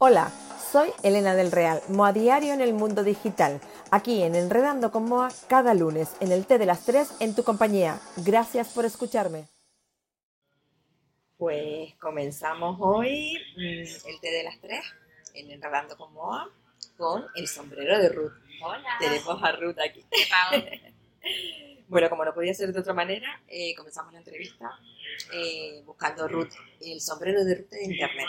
Hola, soy Elena del Real, Moa Diario en el mundo digital, aquí en Enredando con Moa cada lunes en el té de las 3 en tu compañía. Gracias por escucharme. Pues comenzamos hoy mm, el té de las 3 en Enredando con Moa con el sombrero de Ruth. Hola. Tenemos a Ruth aquí. ¿Qué tal? Bueno, como no podía ser de otra manera, eh, comenzamos la entrevista eh, buscando Ruth, el sombrero de Ruth en internet.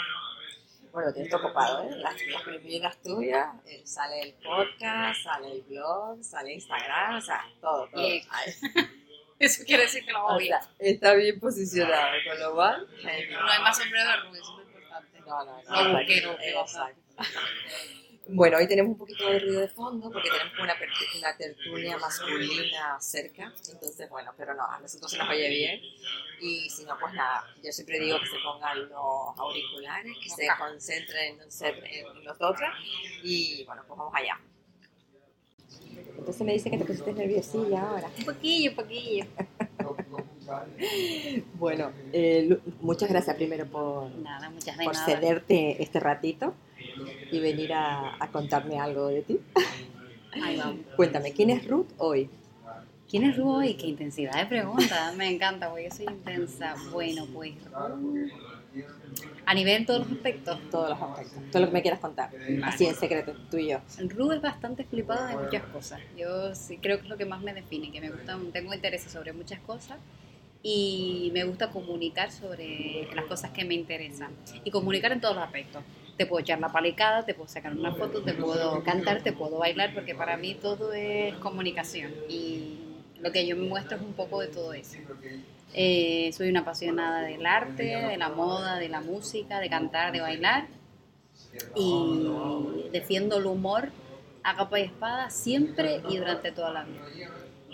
Bueno, tienes todo copado, ¿eh? Las, las primeras tuyas, eh, sale el podcast, sale el blog, sale Instagram, o sea, todo, todo. Eso quiere decir que lo hago bien. está bien posicionado, con lo cual... No hay más sombrero de rubio, eso es lo importante. No, no, No no. busqué, no busqué, Exacto. Bueno, hoy tenemos un poquito de ruido de fondo porque tenemos una, tertulia masculina cerca. Entonces, bueno, pero no, a nosotros se nos oye bien. Y si no, pues nada, yo siempre digo que se pongan los auriculares, que se concentren en, nosotras. Y bueno, pues vamos allá. Entonces me dice que te pusiste nerviosilla ahora. Un poquillo, un poquillo. Bueno, eh, muchas gracias primero por, Nada, muchas por cederte este ratito y venir a, a contarme algo de ti. Ahí vamos. Cuéntame, ¿quién es Ruth hoy? ¿Quién es Rubo y qué intensidad de pregunta? Me encanta, porque yo soy intensa. Bueno, pues a nivel de todos los aspectos, Todos los aspectos, todo lo que me quieras contar, así en secreto, tú y yo. Ru es bastante flipado de muchas cosas. Yo sí creo que es lo que más me define, que me gusta, tengo intereses sobre muchas cosas y me gusta comunicar sobre las cosas que me interesan y comunicar en todos los aspectos. Te puedo echar la palicada, te puedo sacar una foto, te puedo cantar, te puedo bailar, porque para mí todo es comunicación y lo que yo me muestro es un poco de todo eso. Eh, soy una apasionada del arte, de la moda, de la música, de cantar, de bailar y defiendo el humor a capa y espada siempre y durante toda la vida.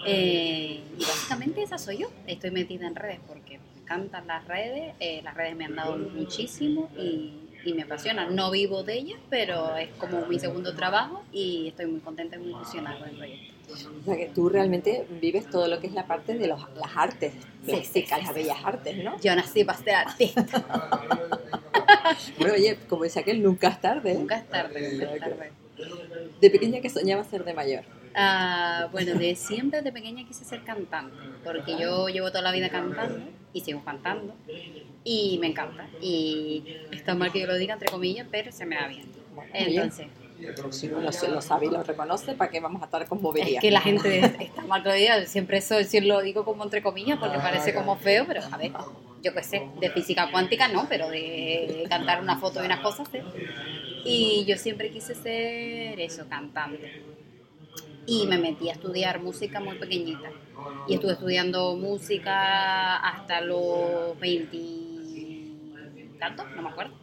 Eh, y básicamente esa soy yo. Estoy metida en redes porque me encantan las redes, eh, las redes me han dado muchísimo y, y me apasionan. No vivo de ellas, pero es como mi segundo trabajo y estoy muy contenta y muy ilusionada con el proyecto. O sea que tú realmente vives todo lo que es la parte de los, las artes plásticas, sí, sí, las bellas artes, ¿no? Yo nací para ser artista. Bueno, oye, como dice aquel, nunca es tarde. ¿eh? nunca es tarde, nunca es tarde. De pequeña que soñaba ser de mayor. Ah, bueno, de siempre de pequeña quise ser cantante, porque yo llevo toda la vida cantando y sigo cantando y me encanta. Y está mal que yo lo diga entre comillas, pero se me da bien. Bueno, muy bien. Entonces, Si uno lo, lo sabe y lo reconoce, ¿para qué vamos a estar con bobería? es que la gente está mal diga, siempre eso sí lo digo como entre comillas porque parece como feo, pero a ver, yo qué sé, de física cuántica no, pero de cantar una foto y unas cosas sí. Y yo siempre quise ser eso, cantante. Y me metí a estudiar música muy pequeñita. Y estuve estudiando música hasta los 20 tantos, no me acuerdo.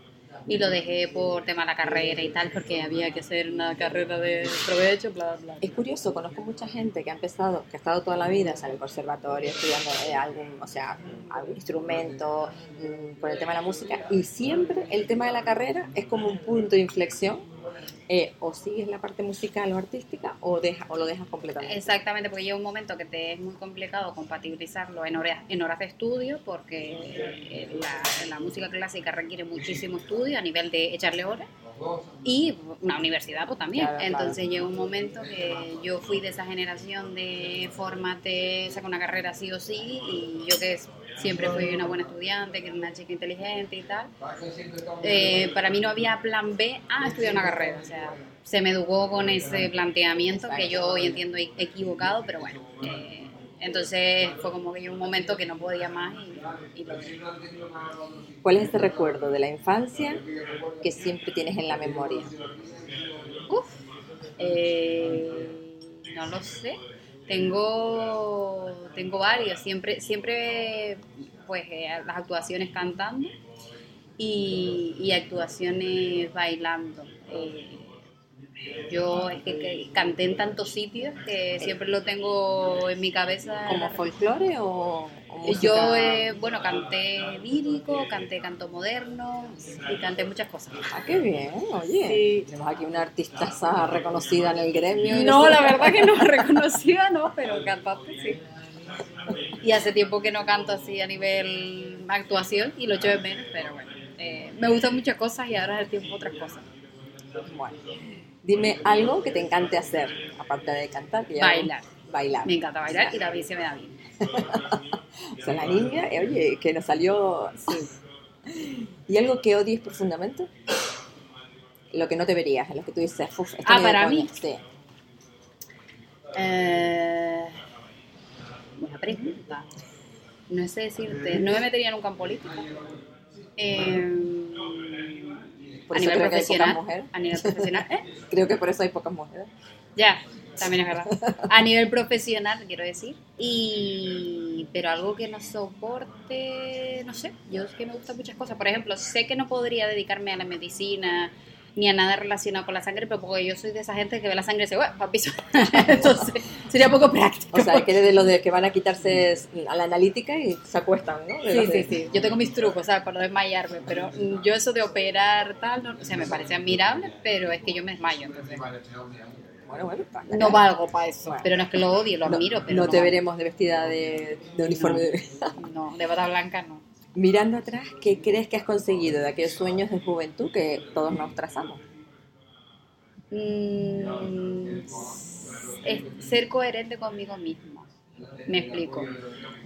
Y lo dejé por tema de la carrera y tal, porque había que hacer una carrera de provecho, bla, bla. Es curioso, conozco mucha gente que ha empezado, que ha estado toda la vida o en el conservatorio estudiando eh, algún, o sea, algún instrumento mm, por el tema de la música y siempre el tema de la carrera es como un punto de inflexión. Eh, o sigues la parte musical o artística o, deja, o lo dejas completamente. Exactamente, porque llega un momento que te es muy complicado compatibilizarlo en horas, en horas de estudio, porque eh, la, la música clásica requiere muchísimo estudio a nivel de echarle horas, y una universidad pues también. Claro, claro. Entonces llegó un momento que yo fui de esa generación de formate, saca una carrera sí o sí, y yo que siempre fui una buena estudiante, que era una chica inteligente y tal, eh, para mí no había plan B a estudiar una carrera. O sea, se me educó con ese planteamiento que yo hoy entiendo e- equivocado, pero bueno. eh, entonces fue como que un momento que no podía más y. ¿Cuál es ese recuerdo de la infancia que siempre tienes en la memoria? Uf, eh, no lo sé. Tengo, tengo varios. Siempre, siempre, pues, eh, las actuaciones cantando y, y actuaciones bailando. Eh, yo es que, que canté en tantos sitios que siempre lo tengo en mi cabeza. ¿Como folclore o? Yo, eh, bueno, canté lírico, canté canto moderno y canté muchas cosas. Ah, qué bien, oye. Sí. Tenemos aquí una artista reconocida en el gremio. No, la verdad que no reconocida, no, pero cantante sí. Y hace tiempo que no canto así a nivel actuación y lo echo de menos, pero bueno. eh, me gustan muchas cosas y ahora es el tiempo otras cosas. Bueno, dime algo que te encante hacer, aparte de cantar. Que ya Bailar. Bailar. Me encanta bailar y también se me da bien. O sea, la niña, eh, oye, que nos salió... ¿Y algo que odies profundamente? Lo que no te verías, lo que tú dices, "Uf, Ah, para coña". mí. Sí. Eh, buena pregunta. No sé decirte. No me metería nunca en política. Eh, Por a nivel creo que hay pocas mujeres. A nivel profesional. ¿eh? Creo que por eso hay pocas mujeres. Ya, también es verdad. A nivel profesional, quiero decir. Y pero algo que no soporte, no sé. Yo es que me gustan muchas cosas. Por ejemplo, sé que no podría dedicarme a la medicina ni a nada relacionado con la sangre, pero porque yo soy de esa gente que ve la sangre y dice, bueno, papi, entonces sería poco práctico. O sea, que de los de que van a quitarse a la analítica y se acuestan, ¿no? De Sí, sí, de- sí. Yo tengo mis trucos, ¿sabes? Para no desmayarme, pero mm, yo eso de operar tal, no, o sea, me parece admirable, pero es que yo me desmayo, entonces Bueno, bueno, no valgo para eso. Bueno. Pero no es que lo odie, lo No- admiro, pero no no, te valgo. veremos de vestida de, de uniforme. No, de bata blanca no. Mirando atrás, ¿qué crees que has conseguido de aquellos sueños de juventud que todos nos trazamos? Mm, ser coherente conmigo mismo. Me explico.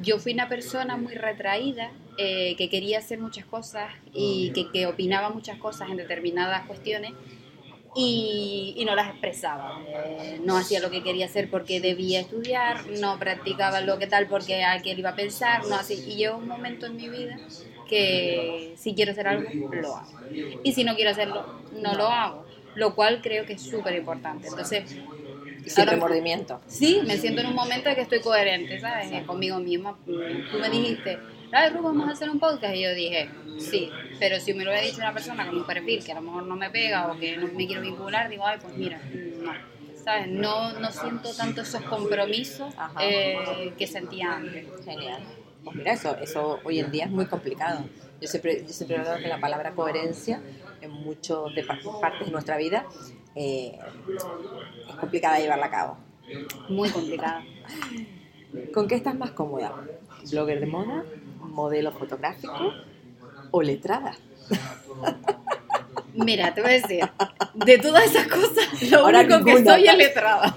Yo fui una persona muy retraída, eh, que quería hacer muchas cosas y que, que opinaba muchas cosas en determinadas cuestiones y, y no las expresaba. Eh, no hacía lo que quería hacer porque debía estudiar, no practicaba lo que tal porque a qué iba a pensar, no así. Y llegó un momento en mi vida que si quiero hacer algo, lo hago. Y si no quiero hacerlo, no lo hago. Lo cual creo que es súper importante. Entonces, sin remordimiento. Sí, me siento en un momento de que estoy coherente, ¿sabes? Eh, Conmigo misma. Mm, Tú me dijiste, ay, Ru, vamos a hacer un podcast. Y yo dije, sí, pero si me lo hubiera dicho una persona con un perfil que a lo mejor no me pega o que no me quiero vincular, digo, ay, pues mira, no. ¿Sabes? No, no siento tanto esos compromisos eh, que sentía antes. Genial. Pues mira, eso, eso hoy en día es muy complicado. Yo siempre, yo siempre he hablado que la palabra coherencia en muchas partes de nuestra vida eh, es complicada llevarla a cabo. Muy complicado. ¿Con qué estás más cómoda? ¿Blogger de moda? ¿Modelo fotográfico? ¿O letrada? Mira, te voy a decir, de todas esas cosas, lo Ahora único que ninguna. soy es letrada.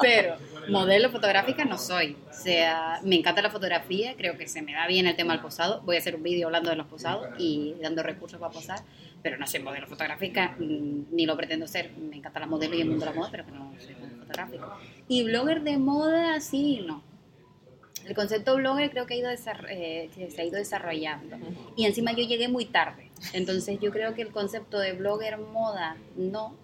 Pero modelo fotográfica no soy. O sea, me encanta la fotografía, creo que se me da bien el tema del posado. Voy a hacer un vídeo hablando de los posados y dando recursos para posar, pero no soy modelo fotográfica, mm, ni lo pretendo ser. Me encanta la modelo y el mundo de la moda, pero no soy modelo fotográfico. Y blogger de moda, sí, no. El concepto blogger creo que, ha ido eh, que se ha ido desarrollando. Y encima yo llegué muy tarde. Entonces yo creo que el concepto de blogger moda no.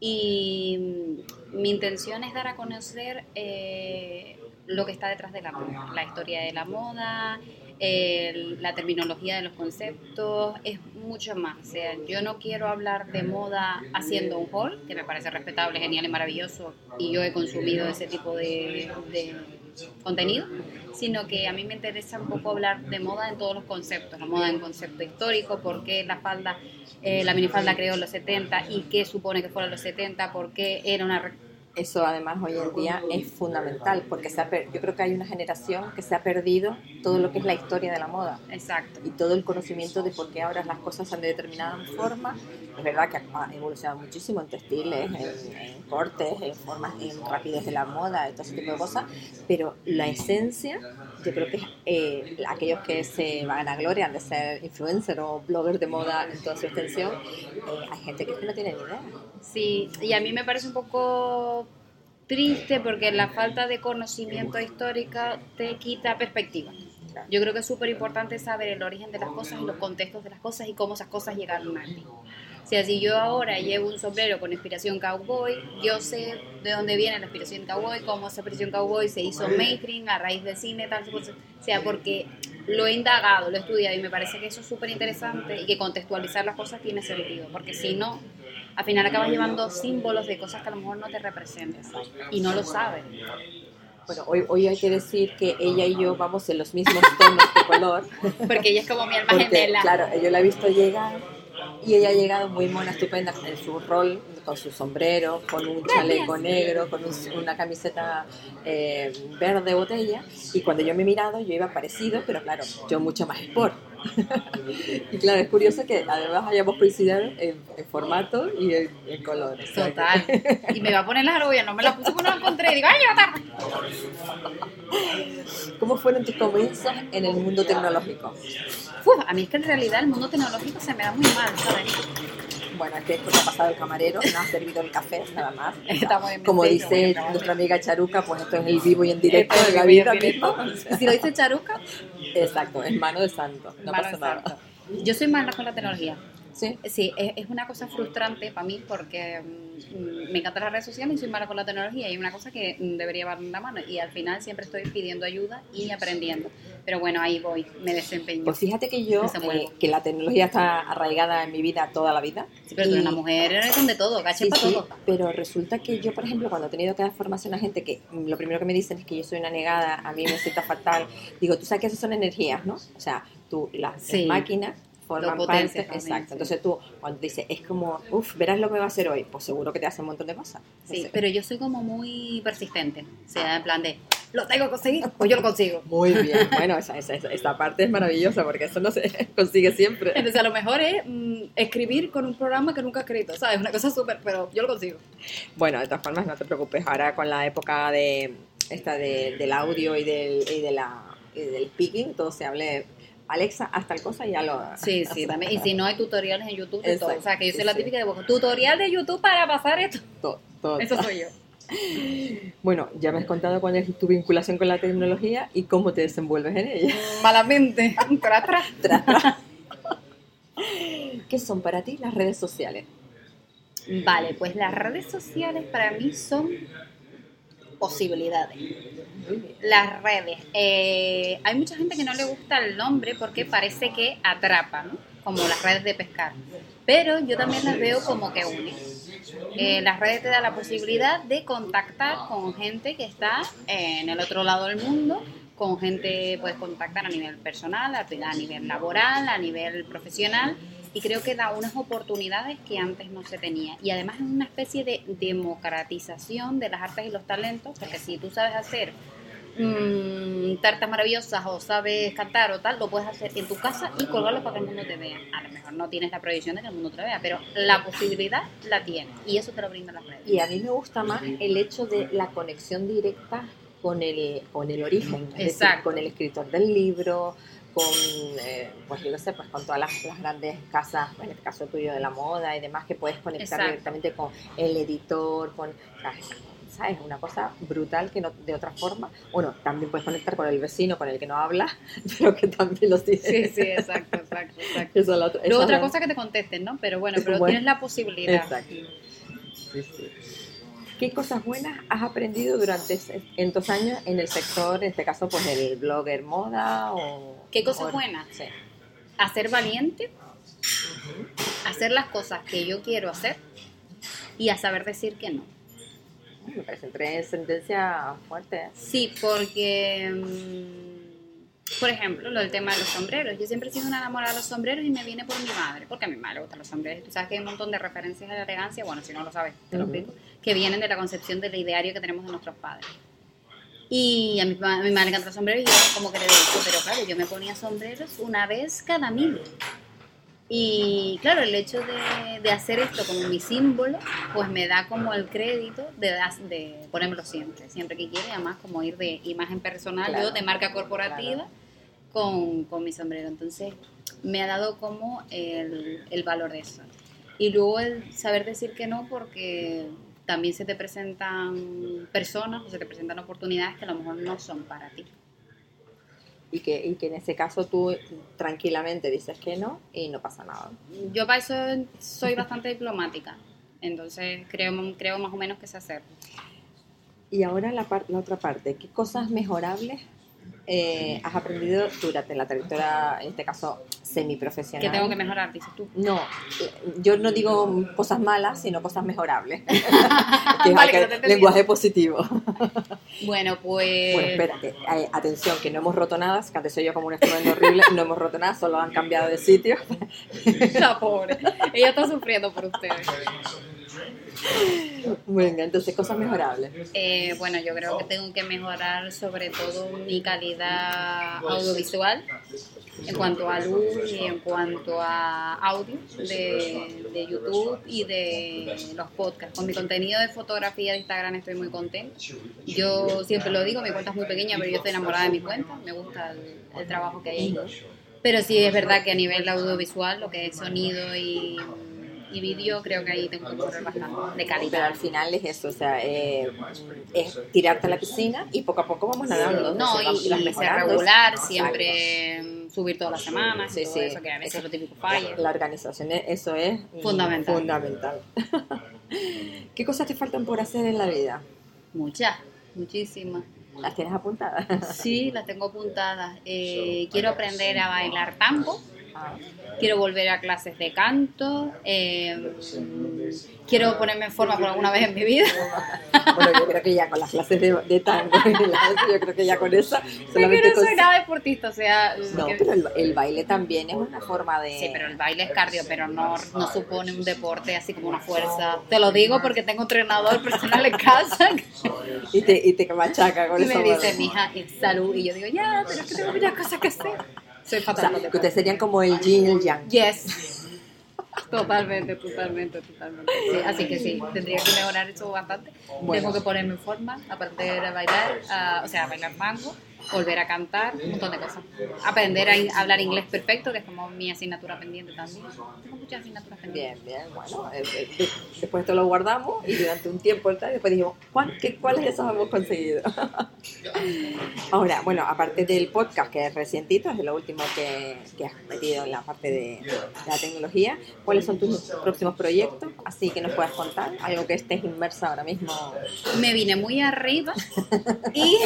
Y mm, mi intención es dar a conocer eh, lo que está detrás de la moda. La historia de la moda, la terminología de los conceptos, es mucho más. O sea, yo no quiero hablar de moda haciendo un haul, que me parece respetable, genial y maravilloso. Y yo he consumido ese tipo de, de contenido, sino que a mí me interesa un poco hablar de moda en todos los conceptos, la moda en concepto histórico, por qué la falda, eh, la minifalda creó en los 70 y qué supone que fueron los 70, por qué era una... Eso además hoy en día es fundamental porque se ha per- yo creo que hay una generación que se ha perdido todo lo que es la historia de la moda Exacto. y todo el conocimiento de por qué ahora las cosas son de determinada forma. Es verdad que ha evolucionado muchísimo en textiles, en, en cortes, en formas, en rapidez de la moda, y todo ese tipo de cosas, pero la esencia, yo creo que eh, aquellos que se van a gloria de ser influencer o blogger de moda en toda su extensión, eh, hay gente que no tiene ni idea. Sí, y a mí me parece un poco triste porque la falta de conocimiento histórico te quita perspectiva. Yo creo que es súper importante saber el origen de las cosas y los contextos de las cosas y cómo esas cosas llegaron a ti. O sea, si yo ahora llevo un sombrero con inspiración cowboy, yo sé de dónde viene la inspiración cowboy, cómo esa inspiración cowboy se hizo mainstream a raíz de cine, tal, cosa. O sea, porque lo he indagado, lo he estudiado y me parece que eso es súper interesante y que contextualizar las cosas tiene sentido, porque si no, al final acabas llevando símbolos de cosas que a lo mejor no te representan y no lo sabes. Bueno, hoy, hoy hay que decir que ella y yo vamos en los mismos tonos de color. Porque ella es como mi alma Porque, gemela. claro, yo la he visto llegar y ella ha llegado muy mona, estupenda en su rol, con su sombrero, con un chaleco negro, con un- una camiseta eh, verde botella. Y cuando yo me he mirado, yo iba parecido, pero claro, yo mucho más sport. y claro, es curioso que además hayamos coincidido en, en formato y en, en color. Total. Y me va a poner la argolla, no me la puse porque no la encontré. Y digo, ¡ay, tarde! ¿Cómo fueron tus comienzos en el mundo tecnológico? Uf, a mí es que en realidad el mundo tecnológico se me da muy mal, ¿sabes? Bueno, es que esto ha pasado el camarero, no ha servido el café, nada más. Estamos en Como dice bueno, nuestra amiga Charuca, pues esto es el vivo y en directo de la vida misma. Y si lo dice Charuca, Exacto, es mano de santo, no mano pasa nada. santo. Yo soy mala con la tecnología. Sí. Sí, es, es una cosa frustrante para mí porque mm, me encantan las redes sociales y soy mala con la tecnología y es una cosa que mm, debería llevar en la mano y al final siempre estoy pidiendo ayuda y aprendiendo. Pero bueno, ahí voy, me desempeño. Pues fíjate que yo, eh, que la tecnología está arraigada en mi vida toda la vida. Sí, pero tú eres Y- una mujer, eres de todo, gache Sí, para sí, todo. pero resulta que yo, por ejemplo, cuando he tenido que dar formación a gente que mm, lo primero que me dicen es que yo soy una negada, a mí me sienta fatal, digo, tú sabes que esas son energías, ¿no? O sea, tú, las Sí. máquinas forman Lo parte, potencias también, exacto. sí. Entonces tú, cuando dices, es como, uff, verás lo que va a hacer hoy, pues seguro que te hace un montón de cosas. Sí, Entonces, pero yo soy como muy persistente. O sea, en plan de, lo tengo que conseguir, pues yo lo consigo. Muy bien, bueno, esa, esa, esa- esta parte es maravillosa porque eso no se consigue siempre. Entonces, a lo mejor es mm, escribir con un programa que nunca he escrito, ¿sabes? Una cosa súper, pero yo lo consigo. Bueno, de todas formas, no te preocupes, ahora con la época de esta de- del audio y del, y de la, y del speaking, todo se hable, Alexa, haz tal cosa y ya lo... Sí, sí, también. Y si no, hay tutoriales en YouTube de todo. O sea, que yo soy sí, la típica de bueno, tutorial de YouTube para pasar esto. todo, todo. Eso soy yo. Bueno, ya me has contado cuál es tu vinculación con la tecnología y cómo te desenvuelves en ella. Malamente. Tras, tras. ¿Qué son para ti las redes sociales? Vale, pues las redes sociales para mí son posibilidades. Las redes. Eh, hay mucha gente que no le gusta el nombre porque parece que atrapa, ¿no? Como las redes de pescar. Pero yo también las veo como que unen. Eh, las redes te dan la posibilidad de contactar con gente que está eh, en el otro lado del mundo, con gente puedes contactar a nivel personal, a nivel laboral, a nivel profesional, y creo que da unas oportunidades que antes no se tenía. Y además es una especie de democratización de las artes y los talentos, porque si tú sabes hacer mm, tartas maravillosas o sabes cantar o tal, lo puedes hacer en tu casa y colgarlo para que el mundo te vea. A lo mejor no tienes la prohibición de que el mundo te vea, pero la posibilidad la tienes y eso te lo brindan las redes. Y a mí me gusta más el hecho de la conexión directa con el, con el origen, es decir, con el escritor del libro, con, eh, pues yo lo sé, pues con todas las, las grandes casas, en este caso tuyo de la moda y demás, que puedes conectar Exacto. directamente con el editor, con, o sea, ¿sabes? Una cosa brutal que no, de otra forma, bueno, también puedes conectar con el vecino con el que no habla, pero que también lo tiene. Sí, sí, exacto, exacto, exacto. Esa es la otra- esa Luego otra la- cosa que te contesten, ¿no? Pero bueno, pero Bueno. tienes la posibilidad. Exacto. Sí, sí. ¿Qué cosas buenas has aprendido durante ese- estos años en el sector, en este caso, pues el blogger moda o... ¿Qué cosas o- buenas? Sí. A ser valiente, hacer las cosas que yo quiero hacer y a saber decir que no. Me parecen tres sentencias fuertes. Sí, porque, mm, por ejemplo, lo del tema de los sombreros. Yo siempre he sido una enamorada de los sombreros y me viene por mi madre, porque a mi madre le gustan los sombreros. Tú sabes que hay un montón de referencias a la elegancia, bueno, si no lo sabes, te lo explico, que vienen de la concepción del ideario que tenemos de nuestros padres. Y a mi, ma- a mi madre le encantan los sombreros y yo como que le digo, pero claro, yo me ponía sombreros una vez cada mil. Y claro, el hecho de, de hacer esto como mi símbolo, pues me da como el crédito de, de ponérmelo siempre, siempre que quiera, además como ir de imagen personal, Claro, yo de marca corporativa, claro. con, con mi sombrero. Entonces me ha dado como el, el valor de eso. Y luego el saber decir que no porque también se te presentan personas o se te presentan oportunidades que a lo mejor no son para ti. Y que, y que en ese caso tú tranquilamente dices que no y no pasa nada. Yo para eso soy bastante diplomática, entonces creo, creo más o menos que sé hacer. Y ahora la, par- la otra parte, ¿qué cosas mejorables eh, has aprendido durante la trayectoria, en este caso, semiprofesional? Que tengo que mejorar, dices tú. No, yo no digo cosas malas, sino cosas mejorables. que es Vale, que no te lenguaje positivo. Bueno, pues... Bueno, espérate, eh, atención, que no hemos roto nada, que antes soy yo como un estruendo horrible, no hemos roto nada, solo han cambiado de sitio. La pobre. Ella está sufriendo por ustedes. Venga, entonces cosas mejorables. Eh, bueno, yo creo que tengo que mejorar sobre todo mi calidad audiovisual en cuanto a luz y en cuanto a audio de, YouTube y de los podcasts. Con mi contenido de fotografía de Instagram estoy muy contenta. Yo siempre lo digo, mi cuenta es muy pequeña, pero yo estoy enamorada de mi cuenta. Me gusta el, el trabajo que hay ahí. Pero sí es verdad que a nivel audiovisual, lo que es sonido y, y vídeo, creo que ahí tengo que mejorar bastante de Pero calidad. al final es eso, o sea, eh, es tirarte a la piscina y poco a poco vamos nadando. No, o sea, y, vas y ser regular, siempre mm, subir todas las semanas, Sí, y todo sí. eso, que a veces lo típico La, falla. la organización, eh, eso es mm, Fundamental. fundamental. ¿Qué cosas te faltan por hacer en la vida? Muchas, muchísimas. ¿Las tienes apuntadas? Sí, las tengo apuntadas. Eh, quiero aprender a bailar tango, quiero volver a clases de canto, eh, quiero ponerme en forma por alguna vez en mi vida. bueno, yo creo que ya con las clases de, de tango, y yo creo que ya con esa solamente no soy nada deportista, o sea... No, que- pero el, el baile también es una forma de... Sí, pero el baile es cardio, pero no, no supone un deporte así como una fuerza. Te lo digo porque tengo entrenador personal en casa Y te, y te machaca con y eso. me dice, mija, es salud. Y yo digo, ya, pero es que tengo muchas cosas que hacer. Soy O sea, fatal. que ustedes serían como el yin y el yang. Yes. Totalmente, totalmente, totalmente. Sí, así que sí, tendría que mejorar eso bastante. Bueno. Tengo que ponerme en forma, aprender a bailar, a- o sea, a bailar mango, volver a cantar, un montón de cosas. Aprender a in- hablar inglés perfecto, que es como mi asignatura pendiente también. Tengo muchas asignaturas pendientes. Bien, bien, bueno, eh, eh, de- después esto lo guardamos y durante un tiempo después dijimos, ¿cuál, qué, ¿cuáles de esos hemos conseguido? Ahora, bueno, aparte del podcast que es recientito, es lo último que, que has metido en la parte de, de la tecnología, ¿cuáles son tus próximos proyectos? Así que nos puedas contar, algo que estés inmersa ahora mismo. Me vine muy arriba y,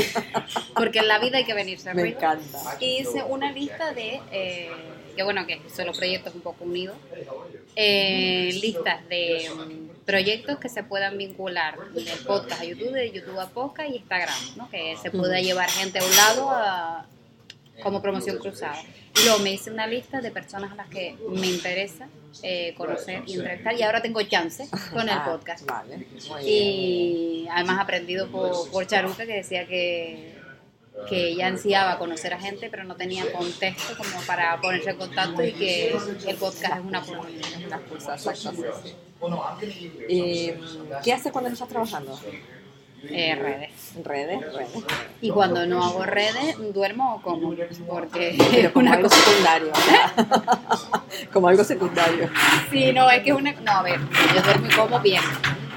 porque en la vida hay que venirse Me arriba. encanta. hice una lista de, eh, que bueno, que son los proyectos un poco unidos, eh, listas de mm, proyectos que se puedan vincular de podcast a YouTube, de YouTube a podcast y Instagram, ¿no? que se pueda llevar gente a un lado a- como promoción cruzada. Y luego me hice una lista de personas a las que me interesa eh, conocer y entrevistar y ahora tengo chance con el Ah, podcast. Vale. Y además aprendido por, por Charuca que decía que, que ella ansiaba conocer a gente, pero no tenía contexto como para ponerse en contacto y que el podcast es una oportunidad. Las cosas, exacto, sí, sí. ¿Y qué haces cuando no estás trabajando? Eh, redes. ¿En redes? redes. Y cuando no hago redes, duermo o como, porque Pero es como una algo cosa... secundario. como algo secundario. Sí, no, es que es una... No, a ver, yo duermo y como bien,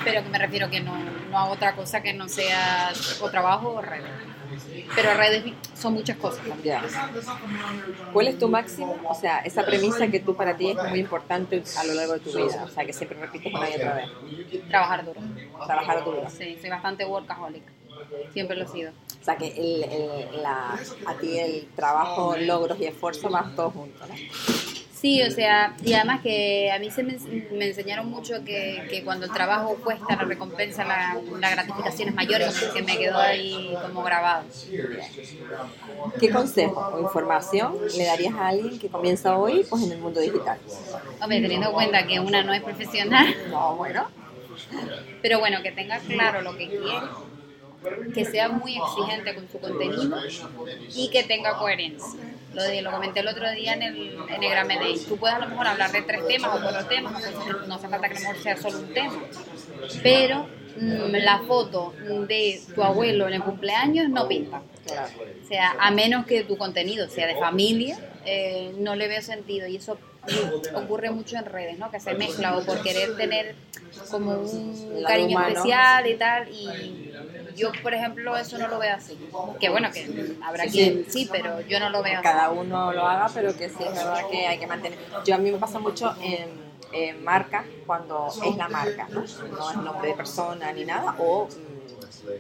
pero que me refiero que no, no hago otra cosa que no sea o trabajo o redes. Pero redes son muchas cosas también. ¿Cuál es tu máximo? O sea, esa premisa que tú para ti es muy importante a lo largo de tu vida. O sea, que siempre repites una y otra vez. Trabajar duro. Trabajar duro. Sí, soy bastante workaholic. Siempre lo he sido. O sea, que el, el- la, a ti el trabajo, logros y esfuerzo van todos juntos, ¿no? Sí, o sea, y además que a mí se me, me enseñaron mucho que, que cuando el trabajo cuesta, la recompensa, la, la gratificación es mayor, y que me quedó ahí como grabado. ¿Qué consejo o información le darías a alguien que comienza hoy pues, en el mundo digital? Hombre, teniendo en cuenta que una no es profesional, No, bueno. pero bueno, que tenga claro lo que quiere, que sea muy exigente con su contenido y que tenga coherencia. Lo, de, lo comenté el otro día en el, en el Gran Day. Tú puedes a lo mejor hablar de tres temas o cuatro temas, no, no hace falta que a lo mejor sea solo un tema, pero mm, la foto de tu abuelo en el cumpleaños no pinta. O sea, a menos que tu contenido sea de familia, eh, no le veo sentido. Y eso ocurre mucho en redes, ¿no? Que se mezcla o por querer tener como un cariño especial y tal. Y yo, por ejemplo, eso no lo veo así. Que bueno, que habrá Sí, quien sí, pero yo no lo veo así. cada uno lo haga, pero que sí es verdad que hay que mantener. Yo a mí me pasa mucho en, en marca cuando es la marca, ¿no? No es nombre de persona ni nada, o,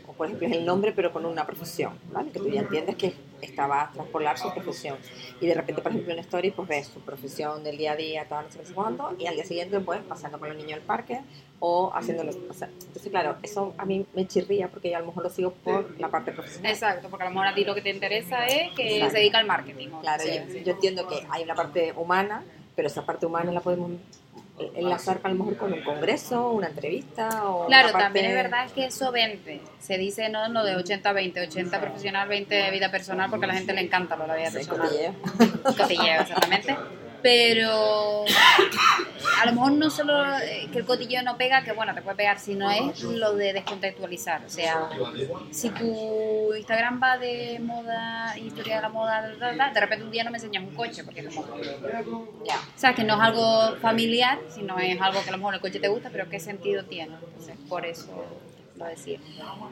o por ejemplo es el nombre pero con una profesión, ¿vale? Que tú ya entiendes que estaba a traspolar su profesión. Y de repente, por ejemplo, en Story, pues ves su profesión del día a día, tal, no sé cuándo, y al día siguiente, pues pasando con los niños al parque o haciéndolo. O sea, entonces, claro, eso a mí me chirría porque yo a lo mejor lo sigo por la parte profesional. Exacto, porque a lo mejor a ti lo que te interesa es que Exacto. se dedica al marketing. Claro, Sí, yo, sí. yo entiendo que hay una parte humana, pero esa parte humana la podemos enlazar a lo mejor con un congreso, una entrevista o Claro, una parte- también es verdad que eso vende. Se dice no lo de 80-20, 80 profesional, 20 vida personal, porque a la gente le encanta lo de la vida Sí, personal. cotilleo. Cotilleo, exactamente. Pero a lo mejor no solo eh, que el cotilleo no pega, que bueno, te puede pegar, sino es lo de descontextualizar. O sea, si tu Instagram va de moda, historia de la moda, de repente un día no me enseñas un coche, porque como o sea, que no es algo familiar, sino es algo que a lo mejor el coche te gusta, pero ¿qué sentido tiene? Entonces, por eso lo decía.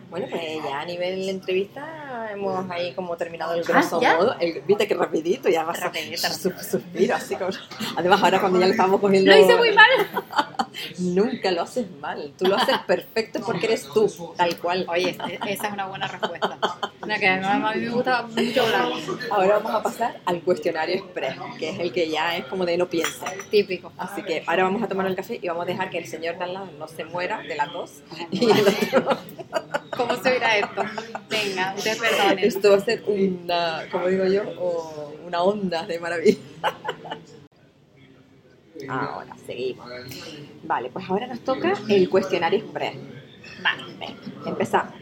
Bueno, pues ya a nivel entrevista hemos ahí como terminado el grosso Ah, modo. El- Viste que rapidito, ya vas a Rapidito, su- suspiro así como... Además ahora cuando ya le estamos cogiendo... Lo hice muy mal. Nunca lo haces mal, tú lo haces perfecto porque eres tú, tal cual. Oye, e- esa es una buena respuesta. Una que a mí me gusta mucho hablar. Ahora vamos a pasar al cuestionario express, que es el que ya es como de no piensa. Típico. Así que ahora vamos a tomar el café y vamos a dejar que el señor de al lado no se muera de la tos. Y el otro- ¿Cómo se verá esto? Venga, ustedes perdonen. esto va a ser una, como digo yo, o una onda de maravilla. Ahora seguimos. Vale, pues ahora nos toca el cuestionario express. Vale, Venga, empezamos.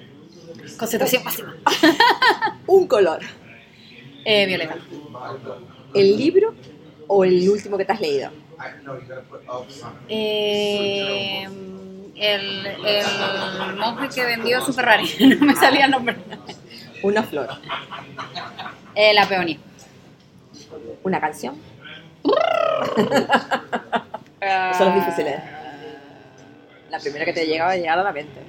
concentración máxima. Un color. Eh, Violeta. ¿El libro o el último que te has leído? Eh, el, el monje que vendió su Ferrari. No me salía el nombre. Una flor. Eh, la peonía. Una canción. Son los difíciles. La primera que te llegaba a llegar a la mente.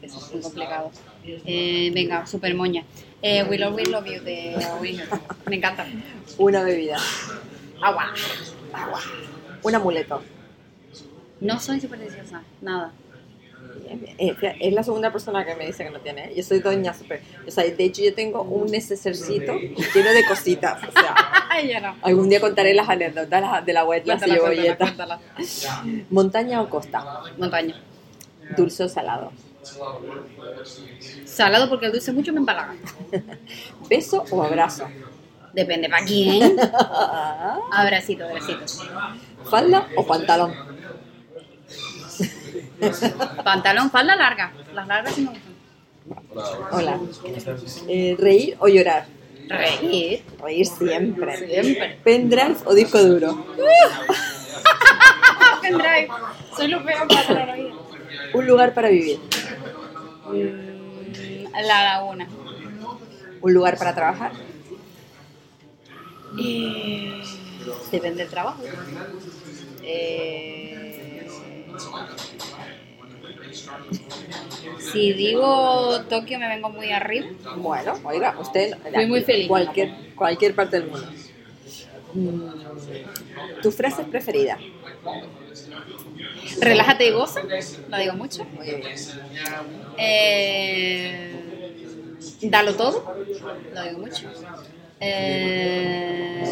Eso es muy complicado. Eh, venga, super moña. Eh, Will Always Love You de. Me encanta. Una bebida. Agua. Un amuleto. No soy supersticiosa, nada. Eh, fíjate, Es la segunda persona que me dice que no tiene. ¿eh? Yo soy doña super. O sea, de hecho, yo tengo un necesercito lleno de cositas. O sea, no. algún día contaré las anécdotas de la cebolleta. cuéntala. ¿Montaña o costa? Montaña. ¿Dulce o salado? Salado porque el dulce mucho me empalaga. ¿Beso o abrazo? Depende para quién. Abracito, abracito. ¿Falda o pantalón? Pantalón, falda larga. Las largas sí me gustan. Hola. Eh, ¿Reír o llorar? Reír. Reír siempre. Siempre. ¿Pendrive o disco duro? Pendrive. Soy lo peor para tener oído. ¿Un lugar para vivir? Mm, La laguna. ¿Un lugar para trabajar? Eh, depende del trabajo. Eh, si digo Tokio me vengo muy arriba. Bueno, oiga, usted... Fui muy feliz. Cualquier, cualquier parte del mundo. Mm, ¿Tu frase preferida? Relájate y goza, lo digo mucho. Muy bien. Eh, dalo todo, lo digo mucho. Eh,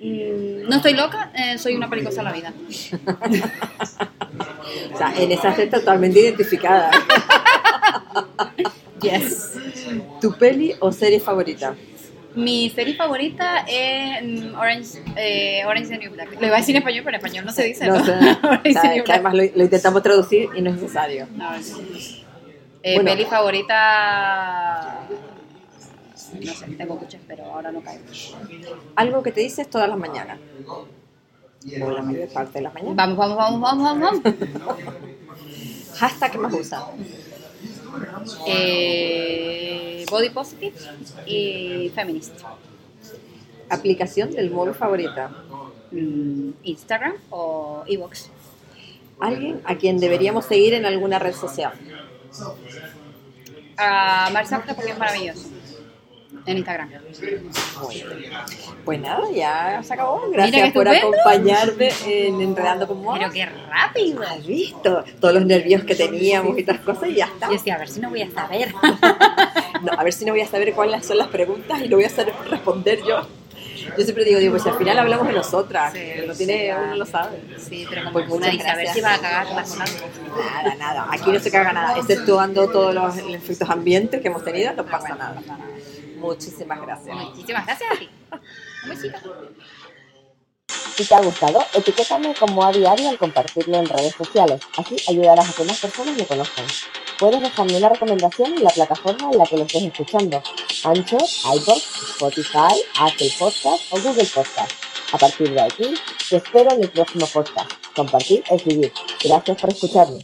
mm, no estoy loca, eh, soy una pelicosa a la vida. O sea, en esa estoy totalmente identificada. Yes. ¿Tu peli o serie favorita? Mi serie favorita es Orange, eh, Orange the New Black. Lo iba a decir en español, pero en español no se dice. No ¿no? sé. O sea, que además lo, lo intentamos traducir y no es necesario. No, eh, Bueno. Peli favorita. No sé, tengo muchas, pero ahora no caigo. Algo que te dices todas las mañanas. O la mayor parte de las mañanas. Vamos, vamos, vamos, vamos, vamos. vamos. Hashtag que más usa. Eh, body positive y feminist. Aplicación del móvil favorita. Mm, Instagram o Evox. Alguien a quien deberíamos seguir en alguna red social. A Mark Zuckerberg porque es maravilloso. En Instagram. Pues nada, ya se acabó. Gracias por acompañarme en Enredando con Moda. Pero qué rápido. ¿Has visto? Todos los nervios que teníamos y otras cosas y ya está. Yo decía, a ver si no voy a saber. No, a ver si no voy a saber cuáles son las preguntas y lo voy a saber responder yo. Yo siempre digo, digo, pues al final hablamos de nosotras, Sí, no sí, tiene, ya. uno lo sabe. Sí, pero como Pues muchas dice, a ver si va a cagarla con algo. Nada, nada. Aquí no se caga nada, exceptuando todos los efectos ambientes que hemos tenido, no pasa nada. Muchísimas gracias. Muchísimas gracias a ti. Un besito. Si te ha gustado, etiquétame como a diario al compartirlo en redes sociales. Así ayudarás a que más personas lo conozcan. Puedes dejarme una recomendación en la plataforma en la que lo estés escuchando. Anchor, iBox, Spotify, Apple Podcast o Google Podcast. A partir de aquí, te espero en el próximo podcast. Compartir es vivir. Gracias por escucharme.